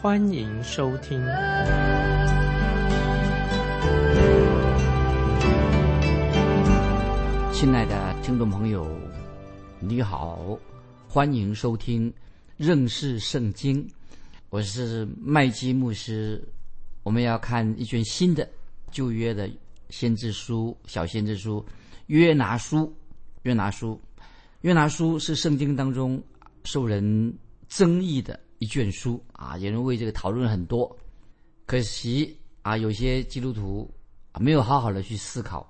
欢迎收听。亲爱的听众朋友，你好。欢迎收听认识圣经，我是麦基牧师。我们要看一卷新的旧约的先知书，小先知书约拿书。约拿书，约拿书是圣经当中受人争议的一卷书啊，有人为这个讨论很多。可惜啊，有些基督徒啊没有好好的去思考，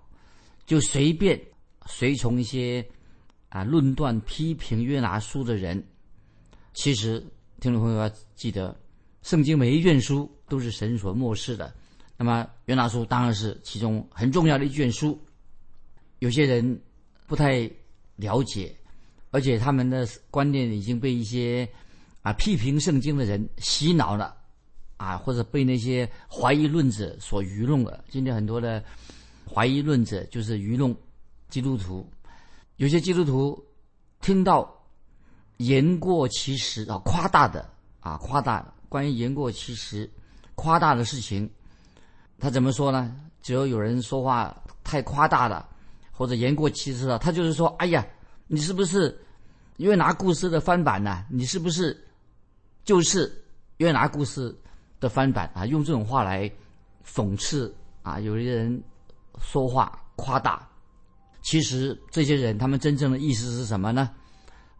就随便随从一些。啊，论断批评约拿书的人，其实听众朋友要记得，圣经每一卷书都是神所漠视的。那么约拿书当然是其中很重要的一卷书。有些人不太了解，而且他们的观念已经被一些啊批评圣经的人洗脑了，啊，或者被那些怀疑论者所愚弄了。今天很多的怀疑论者就是愚弄基督徒。有些基督徒听到言过其实啊，夸大的啊，夸大关于言过其实、夸大的事情，他怎么说呢？只要有人说话太夸大了，或者言过其实了，他就是说：“哎呀，你是不是因为拿故事的翻版呢？你是不是就是约拿故事的翻版啊？”用这种话来讽刺啊，有些人说话夸大。其实这些人，他们真正的意思是什么呢？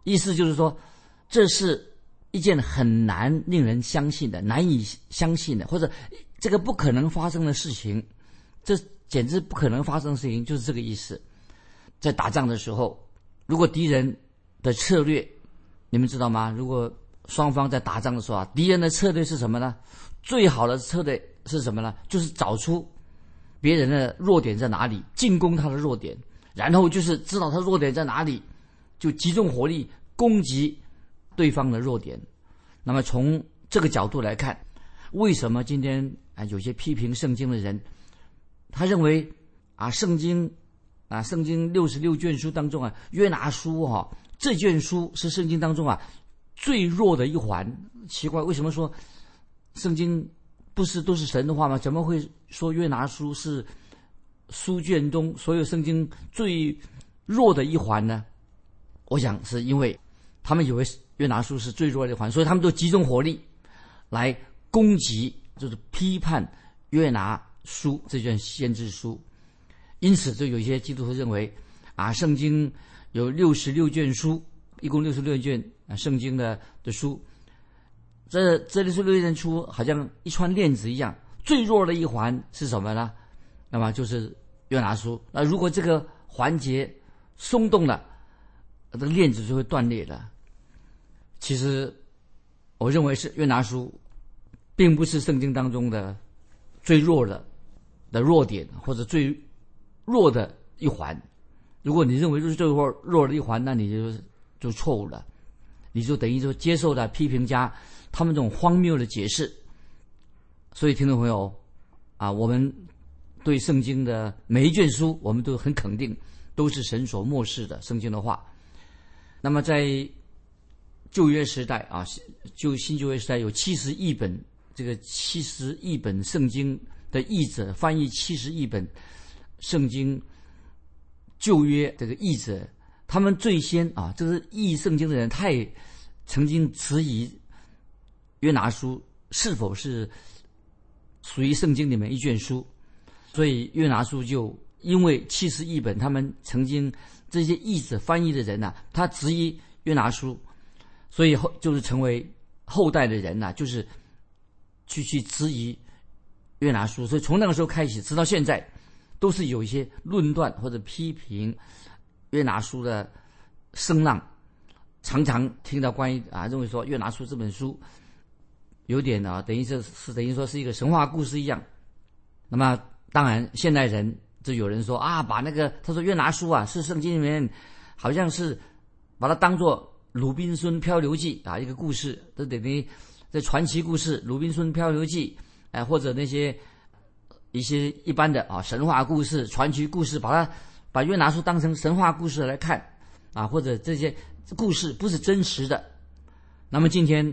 意思就是说，这是一件很难令人相信的、难以相信的，或者这个不可能发生的事情。这简直不可能发生的事情，就是这个意思。在打仗的时候，如果敌人的策略，你们知道吗？如果双方在打仗的时候啊，敌人的策略是什么呢？最好的策略是什么呢？就是找出别人的弱点在哪里，进攻他的弱点。然后就是知道他弱点在哪里，就集中火力攻击对方的弱点。那么从这个角度来看，为什么今天啊有些批评圣经的人，他认为啊圣经啊圣经六十六卷书当中啊约拿书哈这卷书是圣经当中啊最弱的一环？奇怪，为什么说圣经不是都是神的话吗？怎么会说约拿书是？书卷中所有圣经最弱的一环呢？我想是因为他们以为约拿书是最弱的一环，所以他们都集中火力来攻击，就是批判约拿书这卷先知书。因此，就有一些基督徒认为啊，圣经有六十六卷书，一共六十六卷啊，圣经的的书，这这里是六卷书好像一串链子一样，最弱的一环是什么呢？那么就是约拿书。那如果这个环节松动了，这个链子就会断裂的。其实，我认为是约拿书，并不是圣经当中的最弱的的弱点，或者最弱的一环。如果你认为就是最弱弱的一环，那你就就错误了。你就等于说接受了批评家他们这种荒谬的解释。所以，听众朋友啊，我们。对圣经的每一卷书，我们都很肯定，都是神所漠视的圣经的话。那么在旧约时代啊，旧新旧约时代有七十亿本这个七十亿本圣经的译者翻译七十亿本圣经旧约这个译者，他们最先啊，这是译圣经的人，太曾经质疑约拿书是否是属于圣经里面一卷书。所以约拿书就因为七十译本，他们曾经这些译者翻译的人呐，他质疑约拿书，所以后就是成为后代的人呐，就是去去质疑约拿书。所以从那个时候开始，直到现在，都是有一些论断或者批评约拿书的声浪，常常听到关于啊认为说约拿书这本书有点啊，等于是是等于说是一个神话故事一样。那么当然，现代人就有人说啊，把那个他说约拿书啊是圣经里面好像是把它当做《鲁滨孙漂流记》啊一个故事，这等于这传奇故事《鲁滨孙漂流记》哎，或者那些一些一般的啊神话故事、传奇故事，把它把约拿书当成神话故事来看啊，或者这些故事不是真实的。那么今天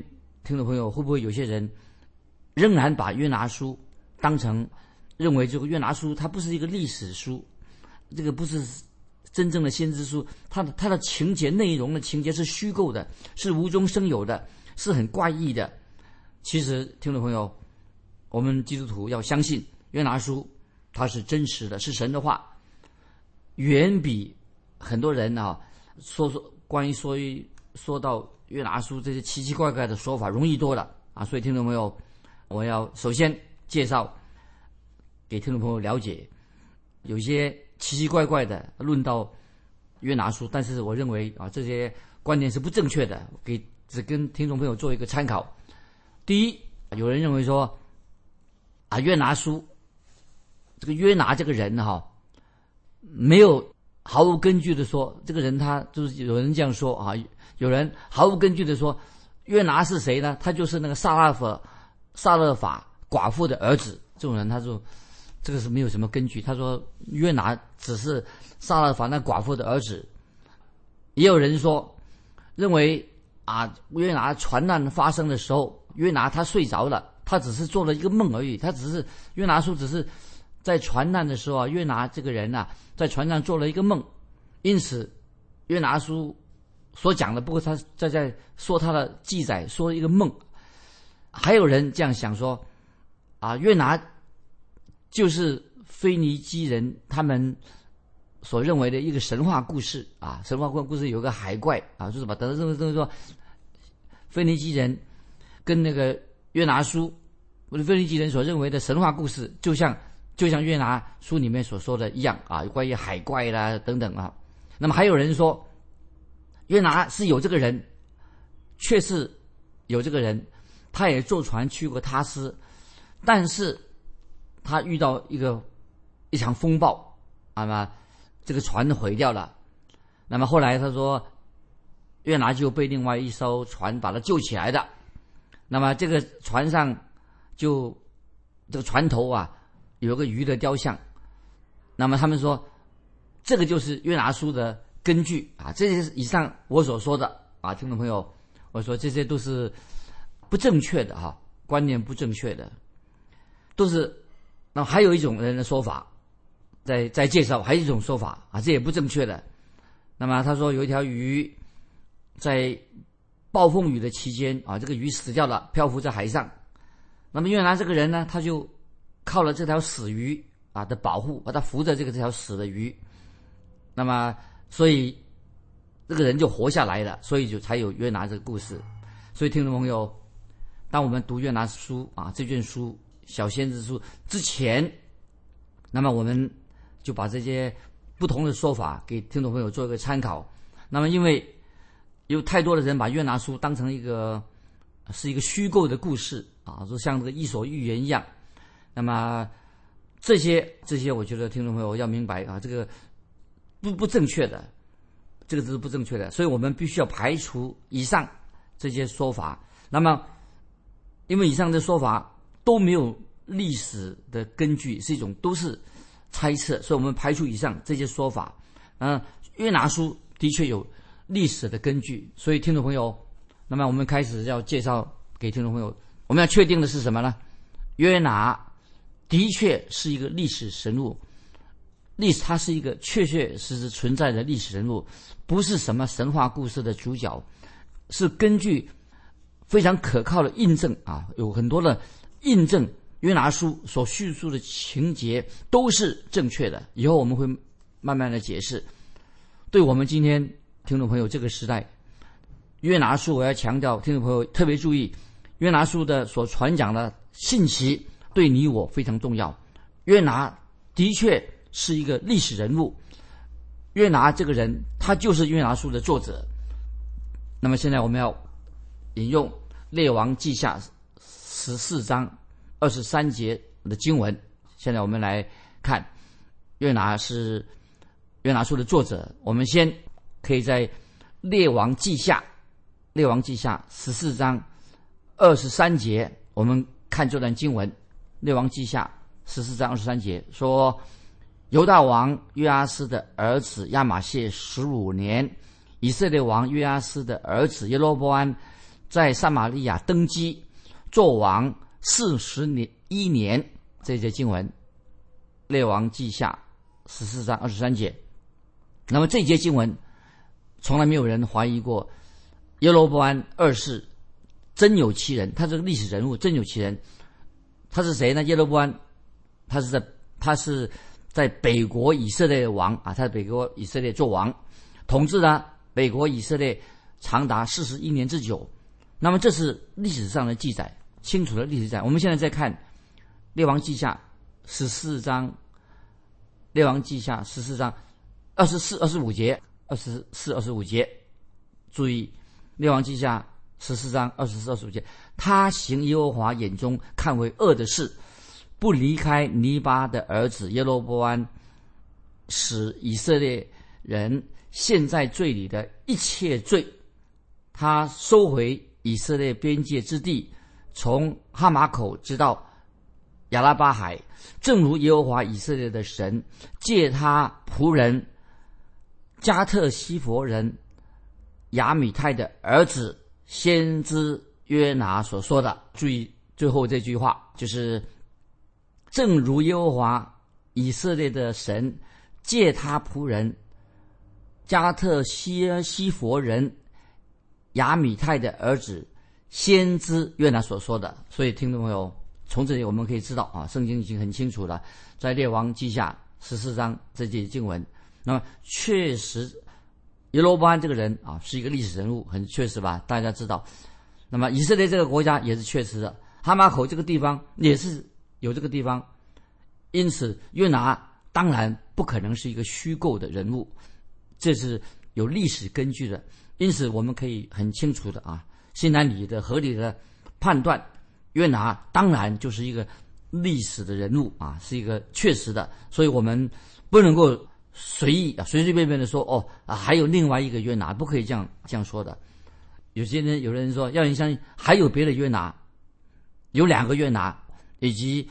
听众朋友会不会有些人仍然把约拿书当成？认为这个约拿书它不是一个历史书，这个不是真正的先知书，它的它的情节内容的情节是虚构的，是无中生有的，是很怪异的。其实，听众朋友，我们基督徒要相信约拿书它是真实的，是神的话，远比很多人啊说说关于说一说到约拿书这些奇奇怪怪的说法容易多了啊。所以，听众朋友，我要首先介绍。给听众朋友了解，有些奇奇怪怪的论到约拿书，但是我认为啊，这些观点是不正确的，给只跟听众朋友做一个参考。第一，有人认为说啊，约拿书这个约拿这个人哈，没有毫无根据的说，这个人他就是有人这样说啊，有人毫无根据的说，约拿是谁呢？他就是那个萨拉法萨勒法寡妇的儿子。这种人他就。这个是没有什么根据。他说约拿只是萨勒法那寡妇的儿子。也有人说，认为啊约拿船难发生的时候，约拿他睡着了，他只是做了一个梦而已。他只是约拿书只是在船难的时候啊，约拿这个人呐在船上做了一个梦，因此约拿书所讲的，不过他在在说他的记载，说一个梦。还有人这样想说，啊约拿。就是腓尼基人他们所认为的一个神话故事啊，神话故故事有个海怪啊，就是把等等等等说，腓尼基人跟那个约拿书或者腓尼基人所认为的神话故事，就像就像约拿书里面所说的一样啊，关于海怪啦等等啊。那么还有人说，约拿是有这个人，确实有这个人，他也坐船去过他斯，但是。他遇到一个一场风暴，那么这个船毁掉了。那么后来他说，约拿就被另外一艘船把他救起来的。那么这个船上就这个船头啊有个鱼的雕像。那么他们说，这个就是约拿书的根据啊。这些以上我所说的啊，听众朋友，我说这些都是不正确的哈，观念不正确的，都是。那还有一种人的说法，在在介绍，还有一种说法啊，这也不正确的。那么他说有一条鱼，在暴风雨的期间啊，这个鱼死掉了，漂浮在海上。那么约拿这个人呢，他就靠了这条死鱼啊的保护，把他扶着这个这条死的鱼。那么所以这个人就活下来了，所以就才有约拿这个故事。所以听众朋友，当我们读约拿书啊这卷书。小先知书之前，那么我们就把这些不同的说法给听众朋友做一个参考。那么，因为有太多的人把约拿书当成一个是一个虚构的故事啊，就像这个伊索寓言一样。那么这些这些，我觉得听众朋友要明白啊，这个不不正确的，这个是不正确的。所以我们必须要排除以上这些说法。那么，因为以上的说法。都没有历史的根据，是一种都是猜测，所以我们排除以上这些说法。嗯，约拿书的确有历史的根据，所以听众朋友，那么我们开始要介绍给听众朋友，我们要确定的是什么呢？约拿的确是一个历史人物，历史他是一个确确实实存在的历史人物，不是什么神话故事的主角，是根据非常可靠的印证啊，有很多的。印证约拿书所叙述的情节都是正确的。以后我们会慢慢的解释。对我们今天听众朋友这个时代，约拿书我要强调，听众朋友特别注意，约拿书的所传讲的信息对你我非常重要。约拿的确是一个历史人物，约拿这个人他就是约拿书的作者。那么现在我们要引用列王记下。十四章二十三节的经文。现在我们来看约拿是约拿书的作者。我们先可以在列王记下列王记下十四章二十三节，我们看这段经文。列王记下十四章二十三节说。犹大王约阿斯的儿子亚玛谢十五年，以色列王约阿斯的儿子耶罗波安在撒玛利亚登基，做王四十年一年。这节经文，列王记下十四章二十三节。那么这节经文，从来没有人怀疑过耶罗波安二世真有其人，他这个历史人物真有其人。他是谁呢？耶罗波安，他是在他是。在北国以色列的王啊，他在北国以色列做王，统治呢北国以色列长达四十一年之久。那么这是历史上的记载，清楚的历史记载。我们现在再看《列王记下》十四章，《列王记下》十四章二十四、二十五节，二十四、二十五节。注意，《列王记下》十四章二十四、二十五节，他行耶和华眼中看为恶的事。不离开尼巴的儿子耶罗波安，使以色列人陷在罪里的一切罪，他收回以色列边界之地，从哈马口直到亚拉巴海，正如耶和华以色列的神借他仆人加特西佛人亚米泰的儿子先知约拿所说的。注意最后这句话，就是。正如耶和华以色列的神借他仆人加特西西佛人亚米泰的儿子先知约拿所说的，所以听众朋友，从这里我们可以知道啊，圣经已经很清楚了，在列王记下十四章这节经文，那么确实耶罗波安这个人啊是一个历史人物，很确实吧？大家知道，那么以色列这个国家也是确实的，哈马口这个地方也是。有这个地方，因此约拿当然不可能是一个虚构的人物，这是有历史根据的。因此我们可以很清楚的啊，心安理的合理的判断，约拿当然就是一个历史的人物啊，是一个确实的。所以我们不能够随意啊随随便便的说哦啊还有另外一个约拿，不可以这样这样说的。有些人有的人说要你相信还有别的约拿，有两个约拿。以及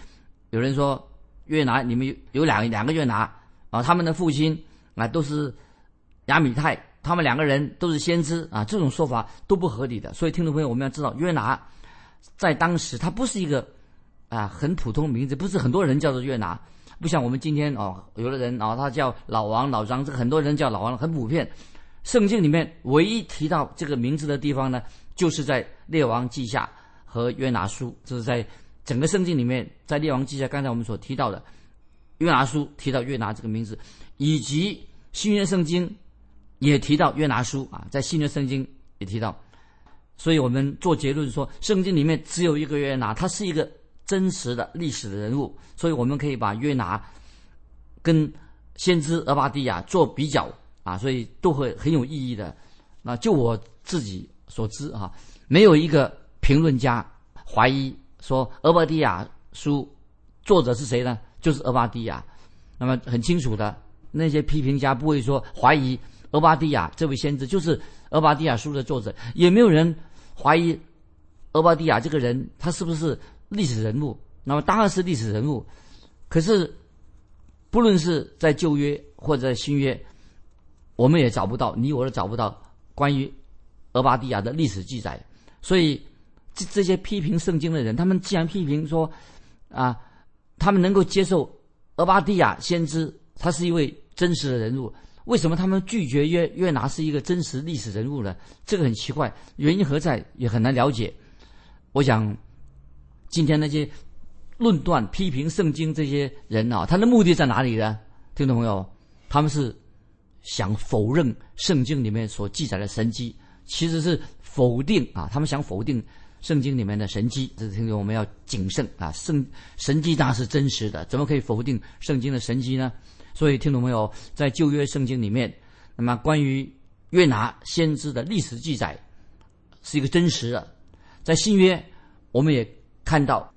有人说约拿，你们有两两个约拿啊，他们的父亲啊都是亚米泰，他们两个人都是先知啊，这种说法都不合理的。所以听众朋友，我们要知道约拿在当时他不是一个啊很普通名字，不是很多人叫做约拿，不像我们今天哦，有的人哦他叫老王、老张，这个很多人叫老王，很普遍。圣经里面唯一提到这个名字的地方呢，就是在列王记下和约拿书，这是在。整个圣经里面，在列王记下，刚才我们所提到的约拿书提到约拿这个名字，以及新约圣经也提到约拿书啊，在新约圣经也提到，所以我们做结论说，圣经里面只有一个约拿，他是一个真实的历史的人物，所以我们可以把约拿跟先知俄巴底亚做比较啊，所以都会很有意义的。那就我自己所知啊，没有一个评论家怀疑。说俄巴底亚书作者是谁呢？就是俄巴底亚。那么很清楚的，那些批评家不会说怀疑俄巴底亚这位先知就是俄巴底亚书的作者，也没有人怀疑俄巴底亚这个人他是不是历史人物。那么当然是历史人物。可是不论是在旧约或者在新约，我们也找不到，你我都找不到关于俄巴底亚的历史记载。所以。这这些批评圣经的人，他们既然批评说，啊，他们能够接受俄巴底亚先知他是一位真实的人物，为什么他们拒绝约约拿是一个真实历史人物呢？这个很奇怪，原因何在也很难了解。我想，今天那些论断批评圣经这些人啊，他的目的在哪里呢？听众朋友，他们是想否认圣经里面所记载的神迹，其实是否定啊，他们想否定。圣经里面的神迹，这是听众我们要谨慎啊！圣神迹当然是真实的，怎么可以否定圣经的神迹呢？所以听懂没有？在旧约圣经里面，那么关于约拿先知的历史记载是一个真实的；在新约，我们也看到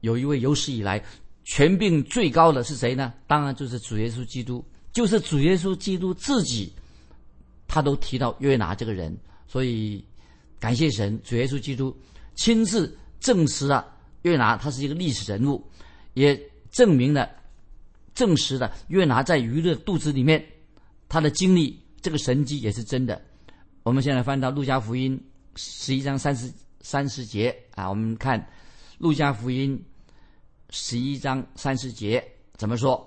有一位有史以来权柄最高的是谁呢？当然就是主耶稣基督，就是主耶稣基督自己，他都提到约拿这个人，所以感谢神，主耶稣基督亲自证实了约拿他是一个历史人物，也证明了、证实了约拿在鱼的肚子里面他的经历，这个神迹也是真的。我们现在翻到路加福音十一章三十三十节啊，我们看路加福音十一章三十节怎么说？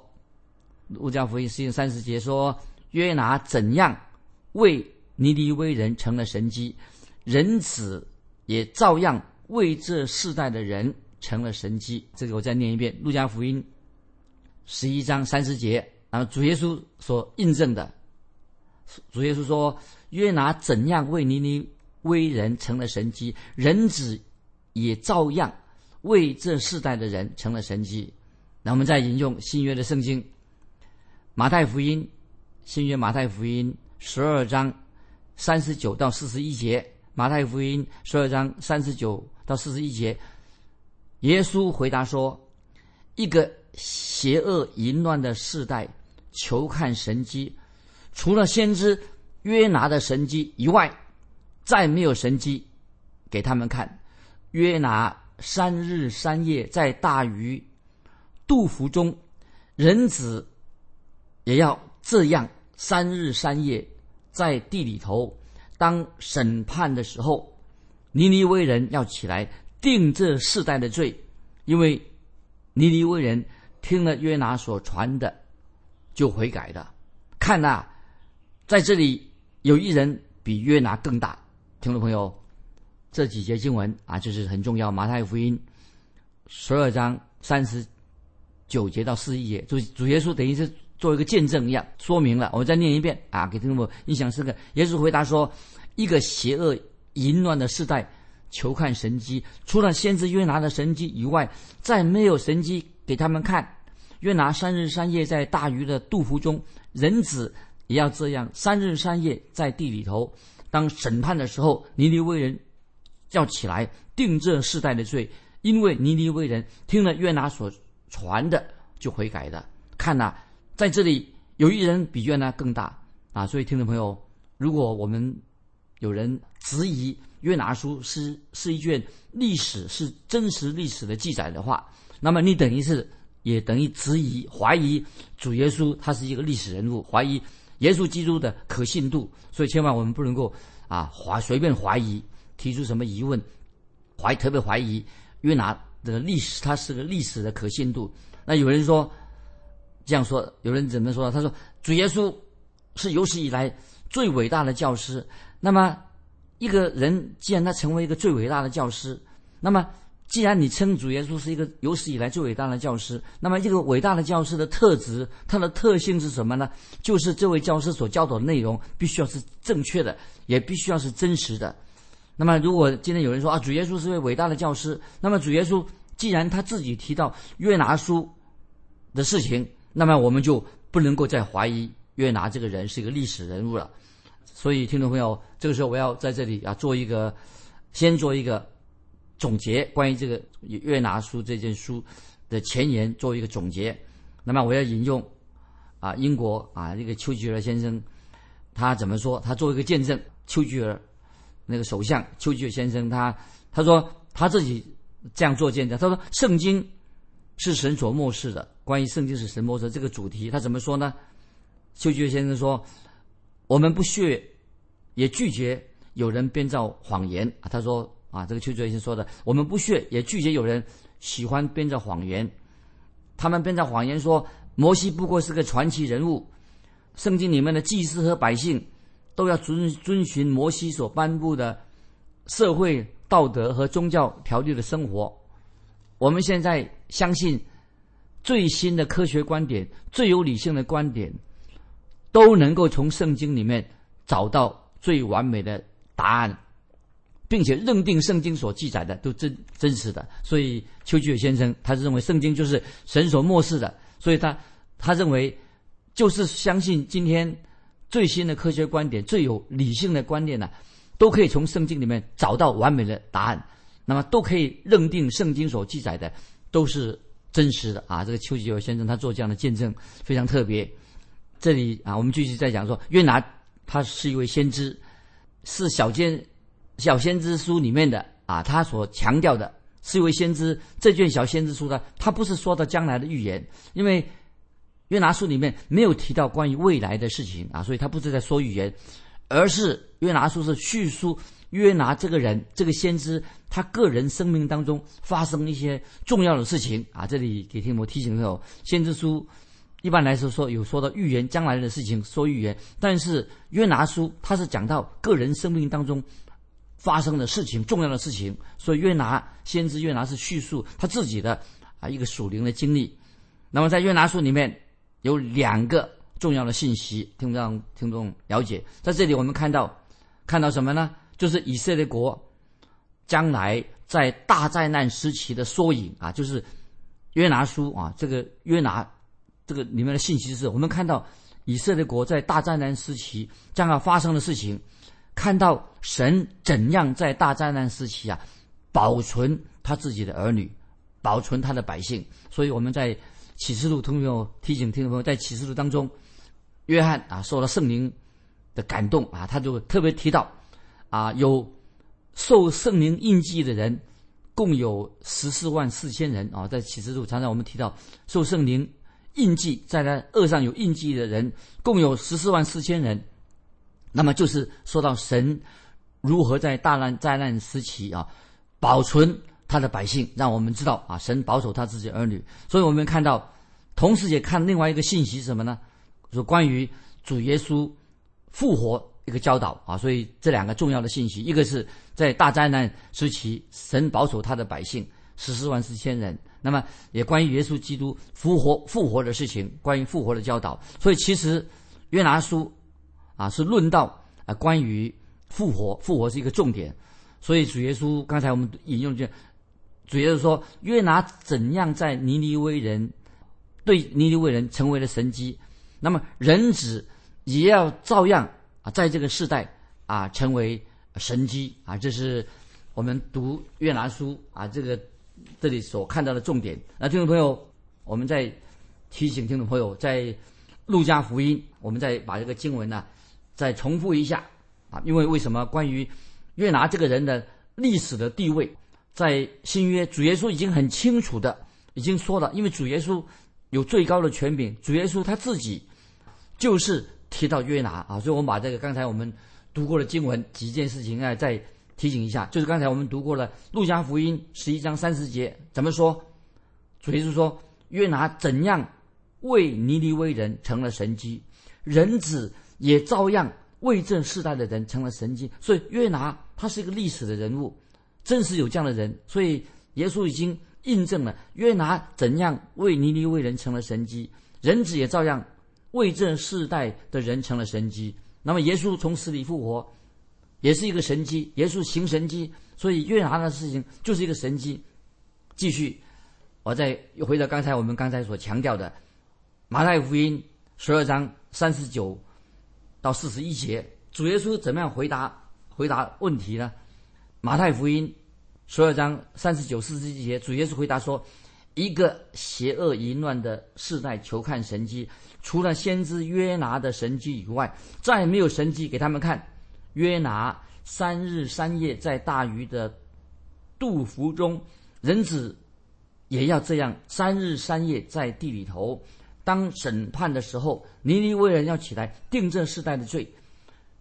路加福音十一章三十节说：约拿怎样为尼尼微人成了神迹，人子也照样为这世代的人成了神迹。这个我再念一遍：路加福音十一章三十节，然后主耶稣所印证的，主耶稣说。约拿怎样为尼尼微人成了神迹，人子也照样为这世代的人成了神迹。那我们再引用新约的圣经，马太福音，新约马太福音十二章三十九到四十一节，马太福音十二章三十九到四十一节，耶稣回答说：“一个邪恶淫乱的世代，求看神迹，除了先知。”约拿的神迹以外，再没有神迹给他们看。约拿三日三夜在大鱼肚腹中，人子也要这样三日三夜在地里头。当审判的时候，尼尼微人要起来定这世代的罪，因为尼尼微人听了约拿所传的，就悔改的。看呐，在这里。有一人比约拿更大，听众朋友，这几节经文啊，就是很重要。马太福音十二章三十九节到四十一节，主主耶稣等于是做一个见证一样，说明了。我再念一遍啊，给听众印象深刻。耶稣回答说：“一个邪恶淫乱的时代，求看神迹，除了先知约拿的神迹以外，再没有神迹给他们看。约拿三日三夜在大鱼的肚腹中，人子。”也要这样，三日三夜在地里头。当审判的时候，尼尼微人要起来定这世代的罪，因为尼尼微人听了约拿所传的就悔改的。看呐，在这里有一人比约拿更大啊！所以听众朋友，如果我们有人质疑约拿书是是一卷历史，是真实历史的记载的话，那么你等于是也等于质疑、怀疑主耶稣他是一个历史人物，怀疑。耶稣基督的可信度，所以千万我们不能够啊怀随便怀疑，提出什么疑问，怀特别怀疑约拿的历史，它是个历史的可信度。那有人说这样说，有人怎么说？他说主耶稣是有史以来最伟大的教师。那么一个人既然他成为一个最伟大的教师，那么。既然你称主耶稣是一个有史以来最伟大的教师，那么这个伟大的教师的特质，它的特性是什么呢？就是这位教师所教导的内容必须要是正确的，也必须要是真实的。那么，如果今天有人说啊，主耶稣是位伟大的教师，那么主耶稣既然他自己提到约拿书的事情，那么我们就不能够再怀疑约拿这个人是一个历史人物了。所以，听众朋友，这个时候我要在这里啊做一个，先做一个。总结关于这个约拿书这件书的前言，做一个总结。那么我要引用啊，英国啊这个丘吉尔先生他怎么说？他做一个见证，丘吉尔那个首相丘吉尔先生他他说他自己这样做见证。他说圣经是神所漠视的，关于圣经是神漠视这个主题，他怎么说呢？丘吉尔先生说，我们不屑也拒绝有人编造谎言。他说。啊，这个丘吉尔先生说的，我们不屑也拒绝有人喜欢编造谎言。他们编造谎言说摩西不过是个传奇人物，圣经里面的祭司和百姓都要遵遵循摩西所颁布的社会道德和宗教条例的生活。我们现在相信最新的科学观点、最有理性的观点，都能够从圣经里面找到最完美的答案。并且认定圣经所记载的都真真实的，所以丘吉尔先生他是认为圣经就是神所漠视的，所以他他认为就是相信今天最新的科学观点、最有理性的观念呢，都可以从圣经里面找到完美的答案。那么都可以认定圣经所记载的都是真实的啊。这个丘吉尔先生他做这样的见证非常特别。这里啊，我们继续再讲说，约拿他是一位先知，是小先小先知书里面的啊，他所强调的是一位先知。这卷小先知书呢，他不是说到将来的预言，因为约拿书里面没有提到关于未来的事情啊，所以他不是在说预言，而是约拿书是叙述约拿这个人这个先知他个人生命当中发生一些重要的事情啊。这里给听我提醒的时候，先知书。一般来说，说有说到预言将来的事情，说预言。但是约拿书他是讲到个人生命当中发生的事情，重要的事情。所以约拿先知约拿是叙述他自己的啊一个属灵的经历。那么在约拿书里面有两个重要的信息，听众听众了解。在这里我们看到看到什么呢？就是以色列国将来在大灾难时期的缩影啊，就是约拿书啊，这个约拿。这个里面的信息是我们看到以色列国在大灾难时期将要发生的事情，看到神怎样在大灾难时期啊保存他自己的儿女，保存他的百姓。所以我们在启示录，朋友提醒听众朋友，在启示录当中，约翰啊受了圣灵的感动啊，他就特别提到啊有受圣灵印记的人共有十四万四千人啊，在启示录常常我们提到受圣灵。印记在那额上有印记的人共有十四万四千人，那么就是说到神如何在大难灾难时期啊保存他的百姓，让我们知道啊神保守他自己儿女。所以我们看到，同时也看另外一个信息是什么呢？说关于主耶稣复活一个教导啊。所以这两个重要的信息，一个是在大灾难时期神保守他的百姓十四万四千人。那么也关于耶稣基督复活复活的事情，关于复活的教导。所以其实约拿书啊是论到啊关于复活，复活是一个重点。所以主耶稣刚才我们引用就主耶稣说约拿怎样在尼尼微人对尼尼微人成为了神机，那么人子也要照样啊在这个世代啊成为神机啊。这是我们读约拿书啊这个。这里所看到的重点，那听众朋友，我们再提醒听众朋友，在路加福音，我们再把这个经文呢再重复一下啊，因为为什么关于约拿这个人的历史的地位，在新约主耶稣已经很清楚的已经说了，因为主耶稣有最高的权柄，主耶稣他自己就是提到约拿啊，所以我们把这个刚才我们读过的经文几件事情啊再。提醒一下，就是刚才我们读过了《路加福音》十一章三十节，怎么说？主耶稣说：“约拿怎样为尼尼微人成了神机，人子也照样为这世代的人成了神机。”所以约拿他是一个历史的人物，真实有这样的人。所以耶稣已经印证了约拿怎样为尼尼微人成了神机，人子也照样为这世代的人成了神机。那么耶稣从死里复活。也是一个神机，耶稣行神机，所以约拿的事情就是一个神机。继续，我再又回到刚才我们刚才所强调的马太福音十二章三十九到四十一节，主耶稣怎么样回答回答问题呢？马太福音十二章三十九四十一节，主耶稣回答说：“一个邪恶淫乱的世代求看神机，除了先知约拿的神机以外，再没有神机给他们看。”约拿三日三夜在大鱼的肚腹中，人子也要这样三日三夜在地里头。当审判的时候，尼尼微人要起来定这世代的罪，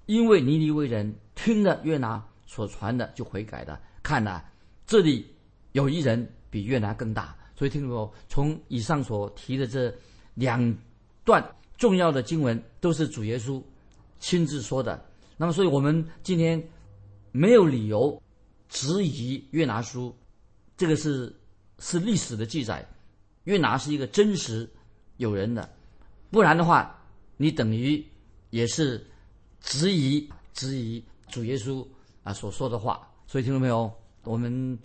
因为尼尼微人听了约拿所传的就悔改了。看呐，这里有一人比约拿更大。所以听众从以上所提的这两段重要的经文，都是主耶稣亲自说的。那么，所以我们今天没有理由质疑约拿书，这个是是历史的记载，约拿是一个真实有人的，不然的话，你等于也是质疑质疑主耶稣啊所说的话。所以听到没有？我们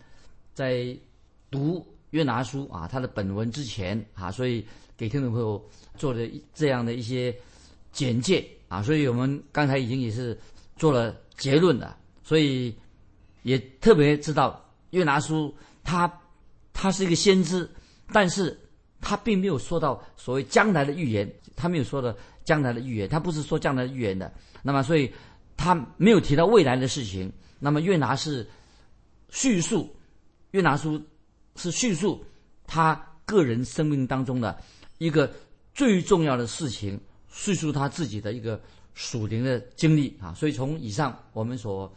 在读约拿书啊，它的本文之前啊，所以给听众朋友做的这样的一些简介。啊，所以我们刚才已经也是做了结论了，所以也特别知道约拿书他他是一个先知，但是他并没有说到所谓将来的预言，他没有说的将来的预言，他不是说将来的预言的。那么，所以他没有提到未来的事情。那么，约拿是叙述，约拿书是叙述他个人生命当中的一个最重要的事情，叙述他自己的一个属灵的经历啊。所以，从以上我们所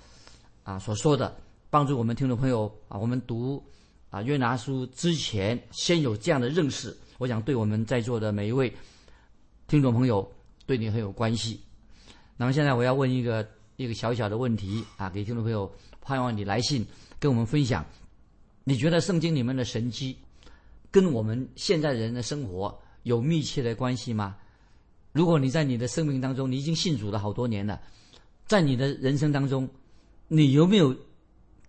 啊所说的，帮助我们听众朋友啊，我们读啊约拿书之前，先有这样的认识，我想对我们在座的每一位听众朋友，对你很有关系。那么现在我要问一个一个小小的问题啊，给听众朋友，盼望你来信跟我们分享，你觉得圣经里面的神迹跟我们现在人的生活有密切的关系吗？如果你在你的生命当中，你已经信主了好多年了，在你的人生当中，你有没有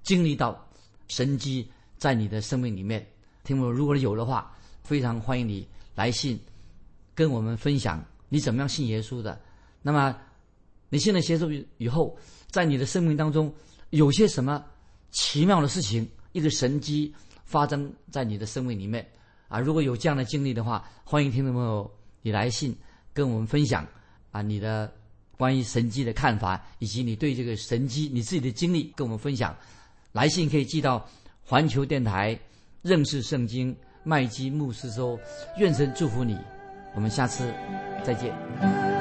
经历到神迹在你的生命里面？听我，如果有的话，非常欢迎你来信跟我们分享你怎么样信耶稣的。那么。你现在接受以后，在你的生命当中有些什么奇妙的事情，一个神迹发生在你的生命里面啊！如果有这样的经历的话，欢迎听众朋友你来信跟我们分享啊你的关于神迹的看法，以及你对这个神迹你自己的经历跟我们分享。来信可以寄到环球电台认识圣经麦基牧师说，愿神祝福你，我们下次再见。